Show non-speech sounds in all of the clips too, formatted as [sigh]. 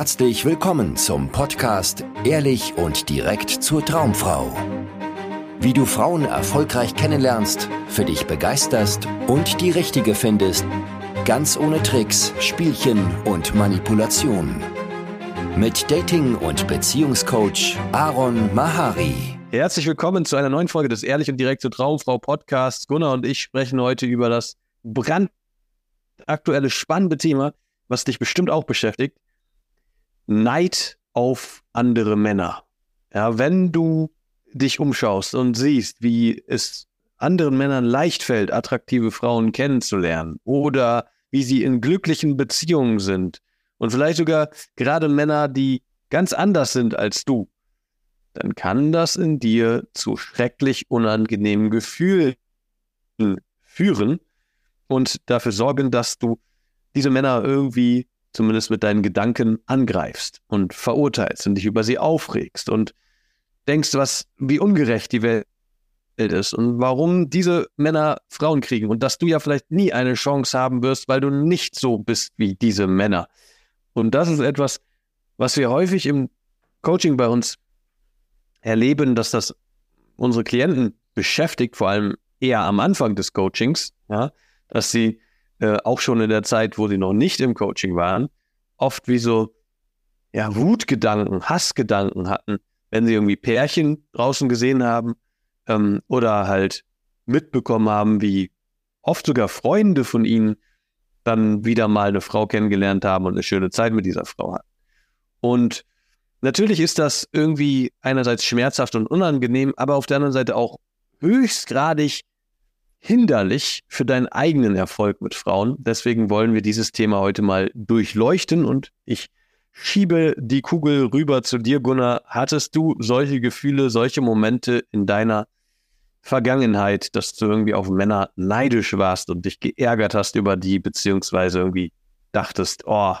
Herzlich willkommen zum Podcast Ehrlich und direkt zur Traumfrau. Wie du Frauen erfolgreich kennenlernst, für dich begeisterst und die richtige findest, ganz ohne Tricks, Spielchen und Manipulation. Mit Dating- und Beziehungscoach Aaron Mahari. Herzlich willkommen zu einer neuen Folge des Ehrlich und direkt zur Traumfrau Podcasts. Gunnar und ich sprechen heute über das brandaktuelle, spannende Thema, was dich bestimmt auch beschäftigt. Neid auf andere Männer. Ja, wenn du dich umschaust und siehst, wie es anderen Männern leicht fällt, attraktive Frauen kennenzulernen oder wie sie in glücklichen Beziehungen sind und vielleicht sogar gerade Männer, die ganz anders sind als du, dann kann das in dir zu schrecklich unangenehmen Gefühlen führen und dafür sorgen, dass du diese Männer irgendwie zumindest mit deinen Gedanken angreifst und verurteilst und dich über sie aufregst und denkst, was, wie ungerecht die Welt ist und warum diese Männer Frauen kriegen und dass du ja vielleicht nie eine Chance haben wirst, weil du nicht so bist wie diese Männer. Und das ist etwas, was wir häufig im Coaching bei uns erleben, dass das unsere Klienten beschäftigt, vor allem eher am Anfang des Coachings, ja, dass sie äh, auch schon in der Zeit, wo sie noch nicht im Coaching waren, oft wie so ja, Wutgedanken, Hassgedanken hatten, wenn sie irgendwie Pärchen draußen gesehen haben ähm, oder halt mitbekommen haben, wie oft sogar Freunde von ihnen dann wieder mal eine Frau kennengelernt haben und eine schöne Zeit mit dieser Frau hatten. Und natürlich ist das irgendwie einerseits schmerzhaft und unangenehm, aber auf der anderen Seite auch höchstgradig hinderlich für deinen eigenen Erfolg mit Frauen. Deswegen wollen wir dieses Thema heute mal durchleuchten und ich schiebe die Kugel rüber zu dir, Gunnar. Hattest du solche Gefühle, solche Momente in deiner Vergangenheit, dass du irgendwie auf Männer neidisch warst und dich geärgert hast über die, beziehungsweise irgendwie dachtest, oh,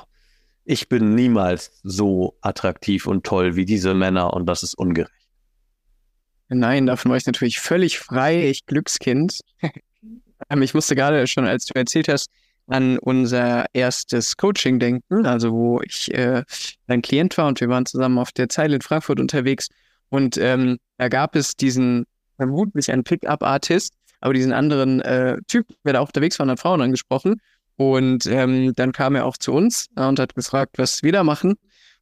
ich bin niemals so attraktiv und toll wie diese Männer und das ist ungerecht. Nein, davon war ich natürlich völlig frei, ich Glückskind. [laughs] Ähm, ich musste gerade schon, als du erzählt hast, an unser erstes Coaching denken, also wo ich äh, ein Klient war und wir waren zusammen auf der Zeile in Frankfurt unterwegs. Und ähm, da gab es diesen vermutlich einen Pickup-Artist, aber diesen anderen äh, Typ, der da auch unterwegs war, hat Frauen angesprochen. Und ähm, dann kam er auch zu uns und hat gefragt, was wir da machen.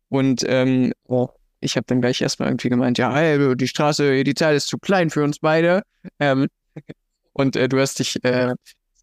Und ähm, oh, ich habe dann gleich erstmal irgendwie gemeint, ja, hey, die Straße, die Zeit ist zu klein für uns beide. Ähm, und äh, du hast dich äh,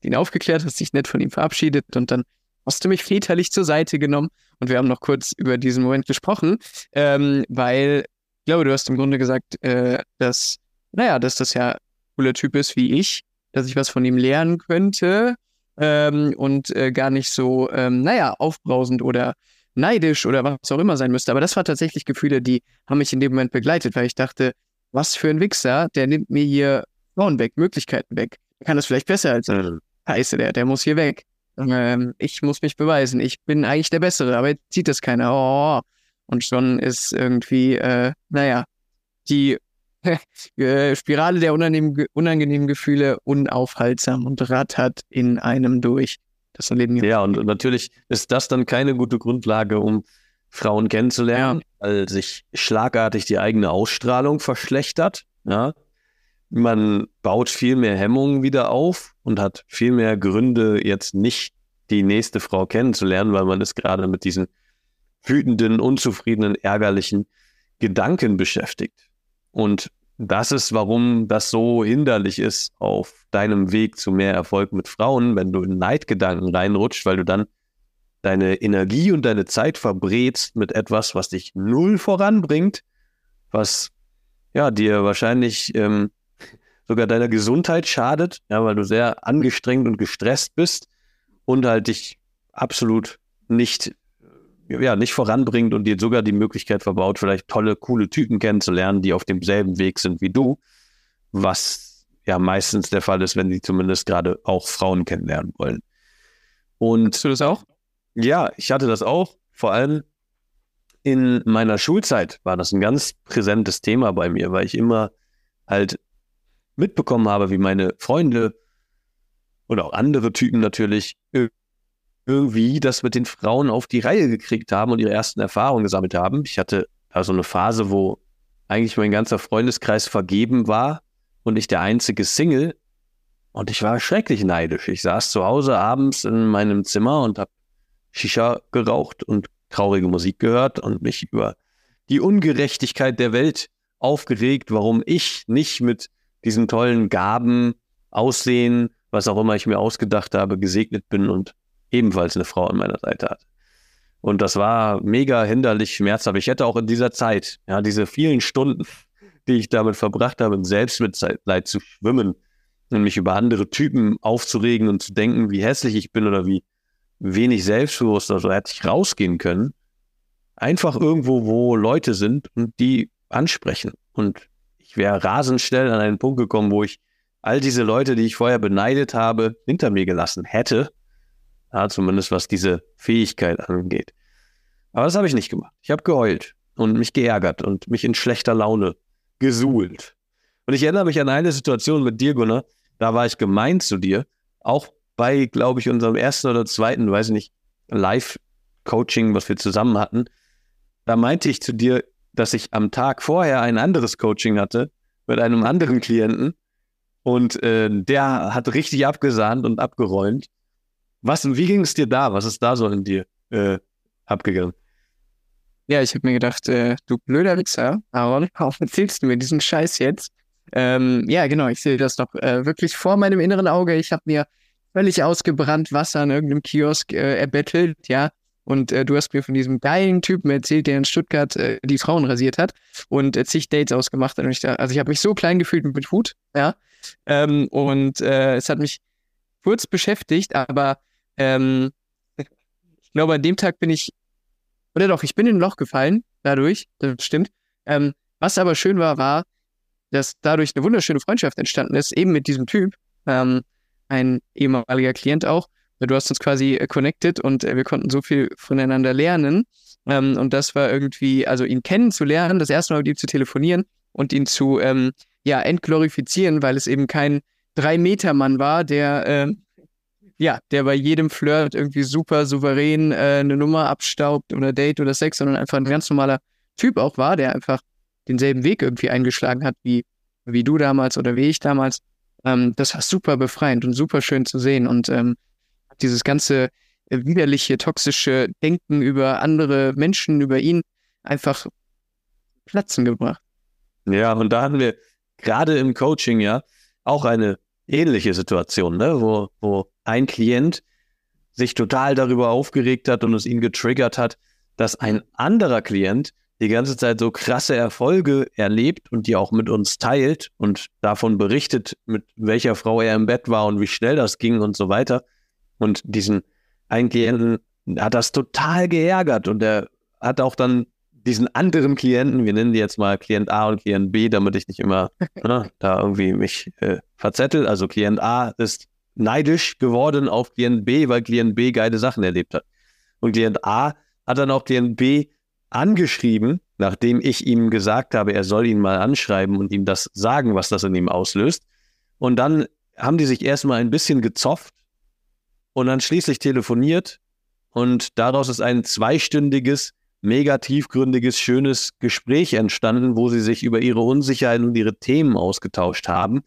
ihn aufgeklärt, hast dich nett von ihm verabschiedet und dann hast du mich väterlich zur Seite genommen und wir haben noch kurz über diesen Moment gesprochen, ähm, weil ich glaube, du hast im Grunde gesagt, äh, dass, naja, dass das ja ein cooler Typ ist wie ich, dass ich was von ihm lernen könnte ähm, und äh, gar nicht so, ähm, naja, aufbrausend oder neidisch oder was auch immer sein müsste. Aber das war tatsächlich Gefühle, die haben mich in dem Moment begleitet, weil ich dachte, was für ein Wichser, der nimmt mir hier Frauen weg, Möglichkeiten weg. Der kann das vielleicht besser als ich. Mhm. Scheiße, der, der muss hier weg. Ähm, ich muss mich beweisen. Ich bin eigentlich der Bessere, aber jetzt sieht das keiner. Oh. Und schon ist irgendwie, äh, naja, die [laughs] äh, Spirale der unangenehmen, unangenehmen Gefühle unaufhaltsam und rattert in einem durch. Das erleben wir. Ja, und natürlich ist das dann keine gute Grundlage, um Frauen kennenzulernen, ja. weil sich schlagartig die eigene Ausstrahlung verschlechtert. Ja. Man baut viel mehr Hemmungen wieder auf und hat viel mehr Gründe, jetzt nicht die nächste Frau kennenzulernen, weil man ist gerade mit diesen wütenden, unzufriedenen, ärgerlichen Gedanken beschäftigt. Und das ist, warum das so hinderlich ist auf deinem Weg zu mehr Erfolg mit Frauen, wenn du in Neidgedanken reinrutscht, weil du dann deine Energie und deine Zeit verbrätst mit etwas, was dich null voranbringt, was ja dir wahrscheinlich ähm, sogar deiner Gesundheit schadet, ja, weil du sehr angestrengt und gestresst bist und halt dich absolut nicht ja, nicht voranbringt und dir sogar die Möglichkeit verbaut, vielleicht tolle, coole Typen kennenzulernen, die auf demselben Weg sind wie du, was ja meistens der Fall ist, wenn sie zumindest gerade auch Frauen kennenlernen wollen. Und Hast du das auch? Ja, ich hatte das auch. Vor allem in meiner Schulzeit war das ein ganz präsentes Thema bei mir, weil ich immer halt mitbekommen habe, wie meine Freunde oder auch andere Typen natürlich irgendwie das mit den Frauen auf die Reihe gekriegt haben und ihre ersten Erfahrungen gesammelt haben. Ich hatte also eine Phase, wo eigentlich mein ganzer Freundeskreis vergeben war und ich der einzige Single. Und ich war schrecklich neidisch. Ich saß zu Hause abends in meinem Zimmer und habe Shisha geraucht und traurige Musik gehört und mich über die Ungerechtigkeit der Welt aufgeregt, warum ich nicht mit diesen tollen Gaben, Aussehen, was auch immer ich mir ausgedacht habe, gesegnet bin und ebenfalls eine Frau an meiner Seite hatte. Und das war mega hinderlich, schmerzhaft. Ich hätte auch in dieser Zeit, ja, diese vielen Stunden, die ich damit verbracht habe, in Selbstmitleid zu schwimmen und mich über andere Typen aufzuregen und zu denken, wie hässlich ich bin oder wie wenig selbstbewusst oder so, hätte ich rausgehen können. Einfach irgendwo, wo Leute sind und die ansprechen. Und ich wäre rasend schnell an einen Punkt gekommen, wo ich all diese Leute, die ich vorher beneidet habe, hinter mir gelassen hätte ja, zumindest was diese Fähigkeit angeht. Aber das habe ich nicht gemacht. Ich habe geheult und mich geärgert und mich in schlechter Laune gesuhlt. Und ich erinnere mich an eine Situation mit dir, Gunnar. Da war ich gemein zu dir. Auch bei, glaube ich, unserem ersten oder zweiten, weiß ich nicht, Live-Coaching, was wir zusammen hatten. Da meinte ich zu dir, dass ich am Tag vorher ein anderes Coaching hatte mit einem anderen Klienten. Und äh, der hat richtig abgesahnt und abgeräumt. Was, wie ging es dir da? Was ist da so in dir äh, abgegangen? Ja, ich habe mir gedacht, äh, du blöder Wichser, Aaron, [laughs] warum erzählst du mir diesen Scheiß jetzt? Ähm, ja, genau, ich sehe das doch äh, wirklich vor meinem inneren Auge. Ich habe mir völlig ausgebrannt Wasser an irgendeinem Kiosk äh, erbettelt, ja. Und äh, du hast mir von diesem geilen Typen erzählt, der in Stuttgart äh, die Frauen rasiert hat und äh, zig Dates ausgemacht hat. Und ich da, also ich habe mich so klein gefühlt mit Hut, ja. Ähm, und äh, es hat mich kurz beschäftigt, aber ähm, ich glaube, an dem Tag bin ich, oder doch, ich bin in ein Loch gefallen, dadurch, das stimmt. Ähm, was aber schön war, war, dass dadurch eine wunderschöne Freundschaft entstanden ist, eben mit diesem Typ, ähm, ein ehemaliger Klient auch. Du hast uns quasi äh, connected und äh, wir konnten so viel voneinander lernen. Ähm, und das war irgendwie, also ihn kennenzulernen, das erste Mal mit ihm zu telefonieren und ihn zu, ähm, ja, entglorifizieren, weil es eben kein Drei-Meter-Mann war, der, äh, ja, der bei jedem Flirt irgendwie super souverän äh, eine Nummer abstaubt oder Date oder Sex, sondern einfach ein ganz normaler Typ auch war, der einfach denselben Weg irgendwie eingeschlagen hat wie, wie du damals oder wie ich damals. Ähm, das war super befreiend und super schön zu sehen und ähm, dieses ganze widerliche, toxische Denken über andere Menschen, über ihn einfach platzen gebracht. Ja, und da hatten wir gerade im Coaching ja auch eine ähnliche Situation, ne? wo, wo ein Klient sich total darüber aufgeregt hat und es ihn getriggert hat, dass ein anderer Klient die ganze Zeit so krasse Erfolge erlebt und die auch mit uns teilt und davon berichtet, mit welcher Frau er im Bett war und wie schnell das ging und so weiter. Und diesen einen Klienten hat das total geärgert und er hat auch dann diesen anderen Klienten, wir nennen die jetzt mal Klient A und Klient B, damit ich nicht immer [laughs] ne, da irgendwie mich äh, verzettel. Also Klient A ist neidisch geworden auf Klient B, weil Klient B geile Sachen erlebt hat. Und Klient A hat dann auch Klient B angeschrieben, nachdem ich ihm gesagt habe, er soll ihn mal anschreiben und ihm das sagen, was das in ihm auslöst. Und dann haben die sich erstmal ein bisschen gezofft und dann schließlich telefoniert und daraus ist ein zweistündiges mega tiefgründiges, schönes Gespräch entstanden, wo sie sich über ihre Unsicherheiten und ihre Themen ausgetauscht haben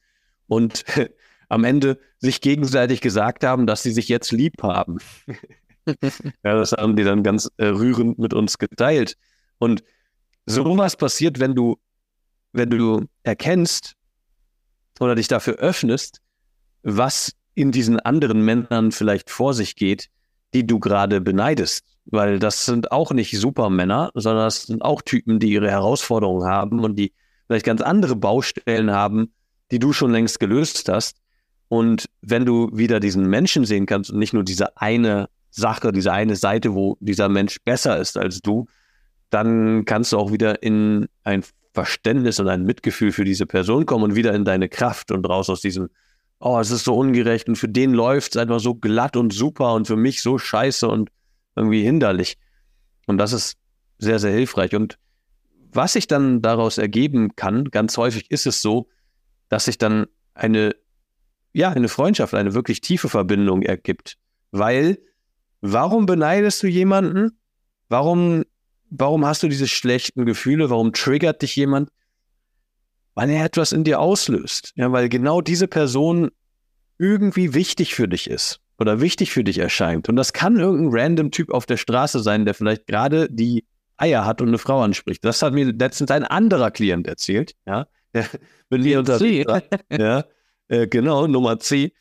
und [laughs] am Ende sich gegenseitig gesagt haben, dass sie sich jetzt lieb haben. [laughs] ja, das haben die dann ganz äh, rührend mit uns geteilt. Und sowas passiert, wenn du, wenn du erkennst oder dich dafür öffnest, was in diesen anderen Männern vielleicht vor sich geht, die du gerade beneidest weil das sind auch nicht Supermänner, sondern das sind auch Typen, die ihre Herausforderungen haben und die vielleicht ganz andere Baustellen haben, die du schon längst gelöst hast. Und wenn du wieder diesen Menschen sehen kannst und nicht nur diese eine Sache, diese eine Seite, wo dieser Mensch besser ist als du, dann kannst du auch wieder in ein Verständnis und ein Mitgefühl für diese Person kommen und wieder in deine Kraft und raus aus diesem, oh, es ist so ungerecht und für den läuft es einfach so glatt und super und für mich so scheiße und irgendwie hinderlich. Und das ist sehr, sehr hilfreich. Und was sich dann daraus ergeben kann, ganz häufig ist es so, dass sich dann eine, ja, eine Freundschaft, eine wirklich tiefe Verbindung ergibt, weil Warum beneidest du jemanden? Warum, warum hast du diese schlechten Gefühle? Warum triggert dich jemand? Weil er etwas in dir auslöst. Ja, weil genau diese Person irgendwie wichtig für dich ist oder wichtig für dich erscheint. Und das kann irgendein random Typ auf der Straße sein, der vielleicht gerade die Eier hat und eine Frau anspricht. Das hat mir letztens ein anderer Klient erzählt. Ja, der, wenn wir unter ja, äh, genau Nummer C,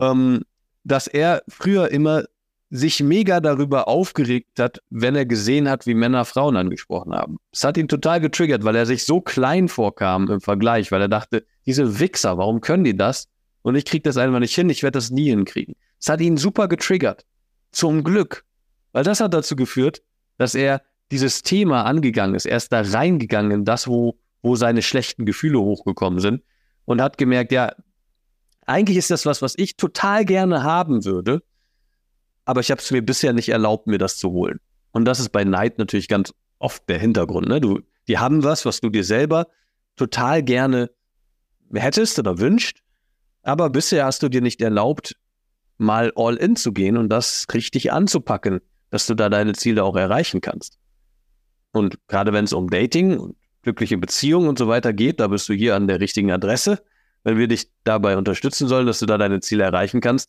ähm, dass er früher immer sich mega darüber aufgeregt hat, wenn er gesehen hat, wie Männer Frauen angesprochen haben. Es hat ihn total getriggert, weil er sich so klein vorkam im Vergleich, weil er dachte, diese Wichser, warum können die das? Und ich kriege das einfach nicht hin, ich werde das nie hinkriegen. Es hat ihn super getriggert. Zum Glück. Weil das hat dazu geführt, dass er dieses Thema angegangen ist. Er ist da reingegangen in das, wo, wo seine schlechten Gefühle hochgekommen sind und hat gemerkt, ja, eigentlich ist das was, was ich total gerne haben würde, aber ich habe es mir bisher nicht erlaubt, mir das zu holen. Und das ist bei Neid natürlich ganz oft der Hintergrund. Ne? Du, die haben was, was du dir selber total gerne hättest oder wünscht, aber bisher hast du dir nicht erlaubt, mal all in zu gehen und das richtig anzupacken, dass du da deine Ziele auch erreichen kannst. Und gerade wenn es um Dating und glückliche Beziehungen und so weiter geht, da bist du hier an der richtigen Adresse, wenn wir dich dabei unterstützen sollen, dass du da deine Ziele erreichen kannst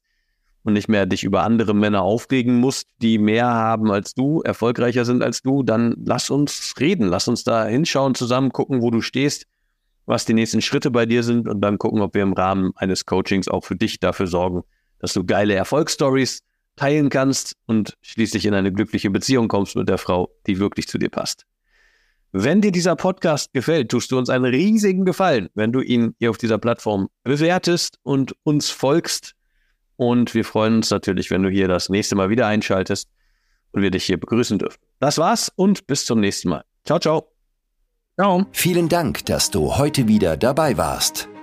und nicht mehr dich über andere Männer aufregen musst, die mehr haben als du, erfolgreicher sind als du, dann lass uns reden, lass uns da hinschauen, zusammen gucken, wo du stehst, was die nächsten Schritte bei dir sind und dann gucken, ob wir im Rahmen eines Coachings auch für dich dafür sorgen, dass du geile Erfolgsstories teilen kannst und schließlich in eine glückliche Beziehung kommst mit der Frau, die wirklich zu dir passt. Wenn dir dieser Podcast gefällt, tust du uns einen riesigen Gefallen, wenn du ihn hier auf dieser Plattform bewertest und uns folgst und wir freuen uns natürlich, wenn du hier das nächste Mal wieder einschaltest und wir dich hier begrüßen dürfen. Das war's und bis zum nächsten Mal. Ciao, ciao. Ciao. Vielen Dank, dass du heute wieder dabei warst.